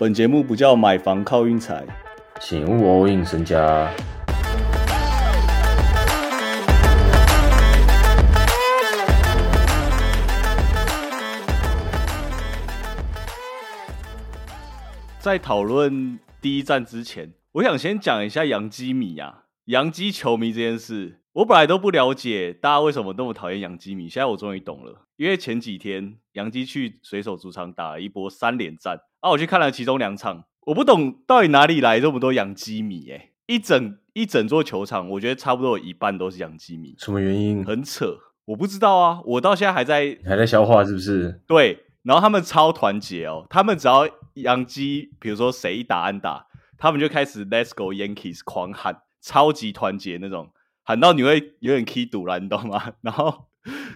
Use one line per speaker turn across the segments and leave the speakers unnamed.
本节目不叫买房靠运财，
请勿 all in 身家。
在讨论第一站之前，我想先讲一下杨基米啊，杨基球迷这件事。我本来都不了解大家为什么那么讨厌杨基米，现在我终于懂了。因为前几天杨基去水手主场打了一波三连战，啊，我去看了其中两场，我不懂到底哪里来这么多杨基米，哎，一整一整座球场，我觉得差不多有一半都是杨基米，
什么原因？
很扯，我不知道啊，我到现在还在
还在消化是不是？
对，然后他们超团结哦，他们只要杨基，比如说谁一打安打，他们就开始 Let's go Yankees 狂喊，超级团结那种。喊到你会有点气堵了，你懂吗？然后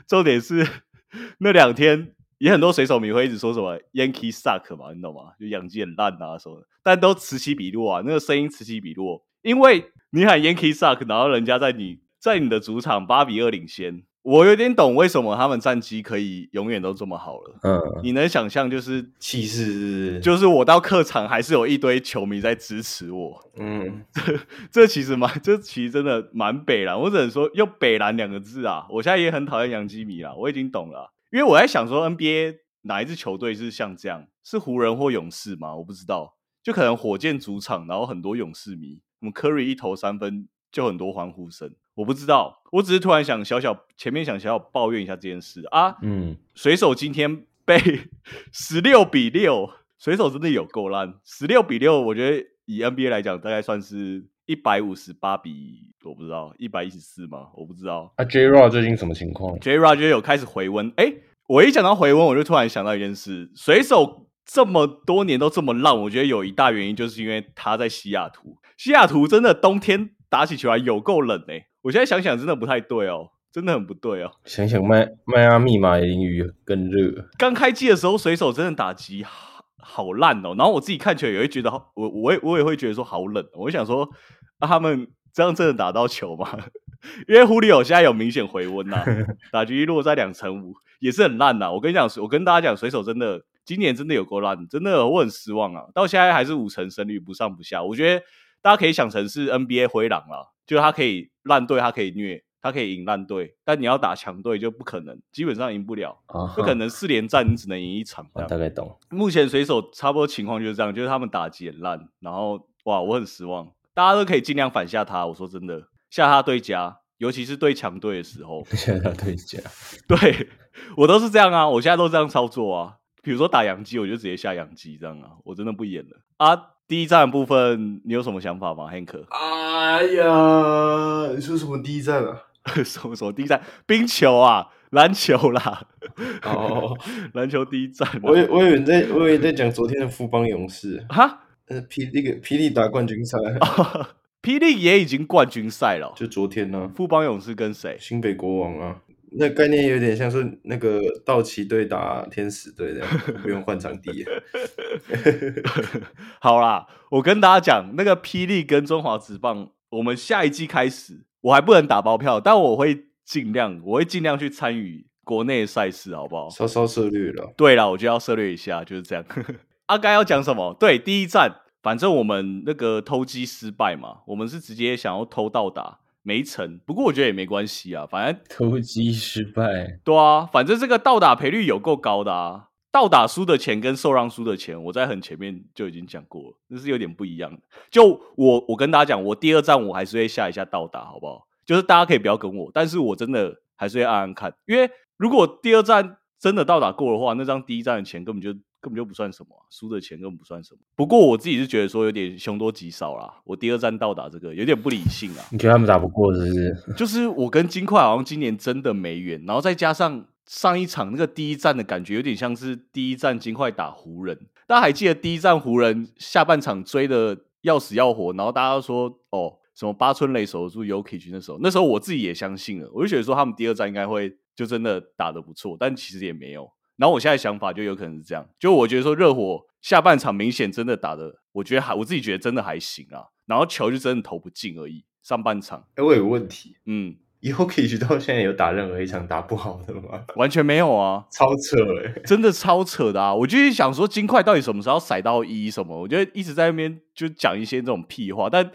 重点是 那两天也很多水手迷会一直说什么 Yankee suck 嘛，你懂吗？就养鸡很烂啊什么，但都此起彼落啊，那个声音此起彼落，因为你喊 Yankee suck，然后人家在你在你的主场八比二领先。我有点懂为什么他们战绩可以永远都这么好了。嗯，你能想象就是
气势，
就是我到客场还是有一堆球迷在支持我。嗯，这 这其实蛮，这其实真的蛮北蓝。我只能说用北蓝两个字啊。我现在也很讨厌杨基米啊，我已经懂了。因为我在想说 NBA 哪一支球队是像这样，是湖人或勇士吗？我不知道，就可能火箭主场，然后很多勇士迷，我们 Curry 一投三分就很多欢呼声。我不知道，我只是突然想小小前面想小小抱怨一下这件事啊。嗯，水手今天被 十六比六，水手真的有够烂。十六比六，我觉得以 NBA 来讲，大概算是一百五十八比我不知道一百一十四吗？我不知道。
啊，J Rod 最近什么情况
？J Rod 觉得有开始回温。哎，我一讲到回温，我就突然想到一件事：水手这么多年都这么烂，我觉得有一大原因就是因为他在西雅图。西雅图真的冬天打起球来有够冷哎。我现在想想，真的不太对哦，真的很不对哦。
想想迈迈阿密马淋雨更热。
刚开机的时候，水手真的打击好好烂哦。然后我自己看起来也会觉得，我我也我也会觉得说好冷。我想说，他们这样真的打到球吗？因为狐狸有现在有明显回温呐，打击落在两成五，也是很烂呐。我跟你讲，我跟大家讲，水手真的今年真的有够烂，真的我很失望啊。到现在还是五成胜率，不上不下。我觉得大家可以想成是 NBA 灰狼了。就他可以烂队，他可以虐，他可以赢烂队，但你要打强队就不可能，基本上赢不了，不可能四连战你只能赢一场。
我大概懂。
目前水手差不多情况就是这样，就是他们打击很烂，然后哇，我很失望。大家都可以尽量反下他，我说真的，下他对家，尤其是对强队的时候，
下他对家。
对我都是这样啊，我现在都这样操作啊。比如说打洋基，我就直接下洋基这样啊，我真的不演了啊。第一站部分，你有什么想法吗，Hank？
哎呀，你说什么第一站啊？
什么什么第一站？冰球啊，篮球啦。哦，篮球第一站。
我我以为在，我以为在讲昨天的富邦勇士。哈？呃，霹那个霹雳打冠军赛，
霹雳也已经冠军赛了。
就昨天呢？
富邦勇士跟谁？
新北国王啊。那概念有点像是那个道奇队打天使队的，不用换场地。
好啦，我跟大家讲，那个霹雳跟中华职棒，我们下一季开始，我还不能打包票，但我会尽量，我会尽量去参与国内赛事，好不好？
稍稍涉略了。
对了，我就要涉略一下，就是这样。阿该要讲什么？对，第一站，反正我们那个偷鸡失败嘛，我们是直接想要偷到打。没成，不过我觉得也没关系啊，反正
投机失败。
对啊，反正这个倒打赔率有够高的啊，倒打输的钱跟受让输的钱，我在很前面就已经讲过了，那是有点不一样的。就我我跟大家讲，我第二站我还是会下一下倒打，好不好？就是大家可以不要跟我，但是我真的还是会暗暗看，因为如果第二站真的倒打过的话，那张第一站的钱根本就。根本就不算什么，输的钱根本不算什么。不过我自己是觉得说有点凶多吉少啦。我第二站到达这个有点不理性啊。
你觉得他们打不过是不是？
就是我跟金块好像今年真的没缘，然后再加上上一场那个第一站的感觉有点像是第一站金块打湖人。大家还记得第一站湖人下半场追的要死要活，然后大家说哦什么八村垒守住 Yuki 那时候，那时候我自己也相信了，我就觉得说他们第二站应该会就真的打的不错，但其实也没有。然后我现在想法就有可能是这样，就我觉得说热火下半场明显真的打的，我觉得还我自己觉得真的还行啊。然后球就真的投不进而已。上半场，
哎，我有个问题，嗯，Yoki 到现在有打任何一场打不好的吗？
完全没有啊，
超扯哎，
真的超扯的啊！我就是想说，金块到底什么时候塞到一什么？我觉得一直在那边就讲一些这种屁话，但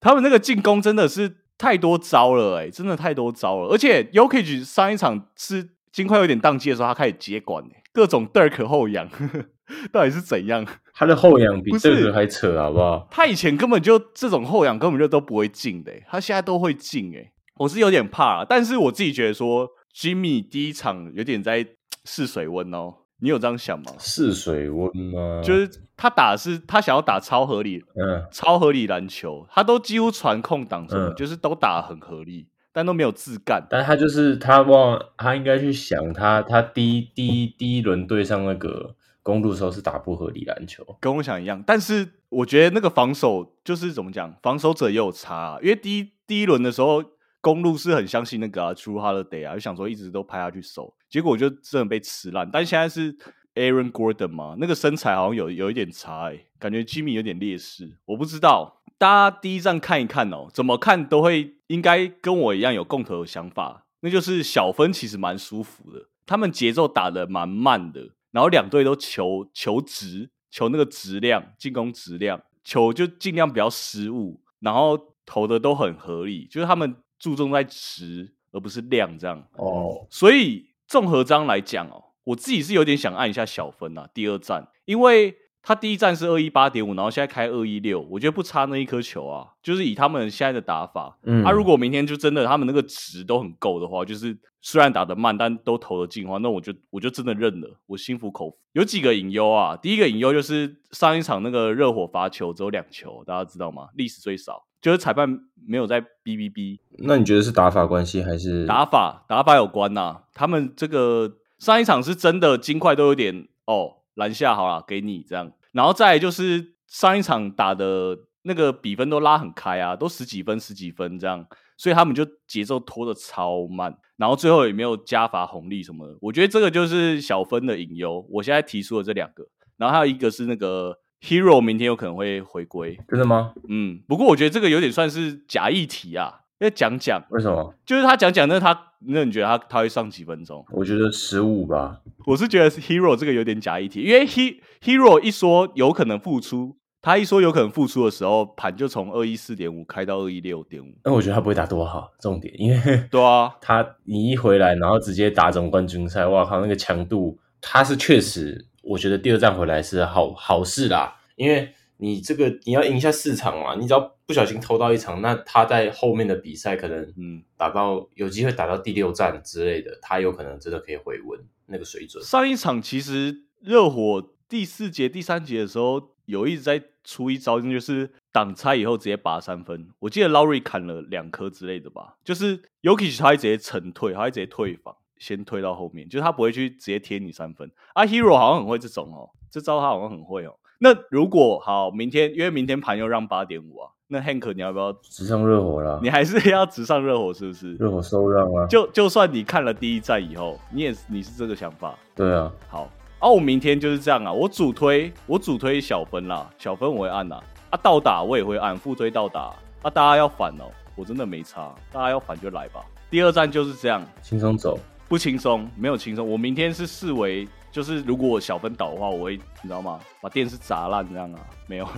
他们那个进攻真的是太多招了哎，真的太多招了。而且 Yoki 上一场是金块有点宕机的时候，他开始接管各种 Dirk 后仰，到底是怎样？
他的后仰比 Dirk 还扯，好不好？
他以前根本就这种后仰根本就都不会进的，他现在都会进哎。我是有点怕，但是我自己觉得说，Jimmy 第一场有点在试水温哦。你有这样想吗？
试水温吗？
就是他打是，他想要打超合理，嗯，超合理篮球，他都几乎传控挡什么，就是都打很合理，但都没有自干。
但他就是他忘，他应该去想他他第一第一第一轮对上那个公路的时候是打不合理篮球，
跟我想一样。但是我觉得那个防守就是怎么讲，防守者也有差，因为第一第一轮的时候。公路是很相信那个啊，True Holiday 啊，就想说一直都拍下去守，结果就真的被吃烂。但现在是 Aaron Gordon 嘛，那个身材好像有有一点差哎，感觉 Jimmy 有点劣势。我不知道，大家第一站看一看哦，怎么看都会应该跟我一样有共同的想法，那就是小分其实蛮舒服的，他们节奏打得蛮慢的，然后两队都求求值，求那个质量，进攻质量，球就尽量不要失误，然后投的都很合理，就是他们。注重在值而不是量，这样哦。所以综合章来讲哦，我自己是有点想按一下小分啊。第二站，因为他第一站是二一八点五，然后现在开二一六，我觉得不差那一颗球啊。就是以他们现在的打法，嗯，啊，如果明天就真的他们那个值都很够的话，就是虽然打得慢，但都投得进的话，那我就我就真的认了，我心服口服。有几个隐忧啊，第一个隐忧就是上一场那个热火罚球只有两球，大家知道吗？历史最少。就是裁判没有在哔哔哔，
那你觉得是打法关系还是
打法打法有关呐？他们这个上一场是真的金块都有点哦篮下好了给你这样，然后再就是上一场打的那个比分都拉很开啊，都十几分十几分这样，所以他们就节奏拖的超慢，然后最后也没有加罚红利什么的，我觉得这个就是小分的隐忧。我现在提出了这两个，然后还有一个是那个。Hero 明天有可能会回归，
真的吗？
嗯，不过我觉得这个有点算是假议题啊，要讲讲。
为什么？
就是他讲讲，那他那你觉得他他会上几分钟？
我觉得十五吧。
我是觉得 Hero 这个有点假议题，因为 He Hero 一说有可能复出，他一说有可能复出的时候，盘就从二一四点五开到二一六点五。
那我觉得他不会打多好，重点，因为
对啊，
他你一回来，然后直接打总冠军赛，哇靠，那个强度，他是确实。我觉得第二站回来是好好事啦，因为你这个你要赢下四场嘛，你只要不小心偷到一场，那他在后面的比赛可能嗯打到有机会打到第六战之类的，他有可能真的可以回温那个水准。
上一场其实热火第四节、第三节的时候有一直在出一招，就是挡拆以后直接拔三分。我记得 Laurie 砍了两颗之类的吧，就是 Yuki 他会直接沉退，他会直接退防。先推到后面，就是他不会去直接贴你三分。啊，Hero 好像很会这种哦，这招他好像很会哦。那如果好，明天因为明天盘又让八点五啊，那 Hank 你要不要
直上热火了？
你还是要直上热火是不是？
热火收让啊？
就就算你看了第一站以后，你也你是这个想法？
对啊。
好，啊，我明天就是这样啊，我主推我主推小分啦，小分我会按呐，啊，倒打我也会按，副推倒打，啊，大家要反哦，我真的没差，大家要反就来吧。第二站就是这样，
轻松走。
不轻松，没有轻松。我明天是视为，就是如果我小分倒的话，我会你知道吗？把电视砸烂这样啊？没有，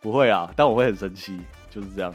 不会啊，但我会很生气，就是这样。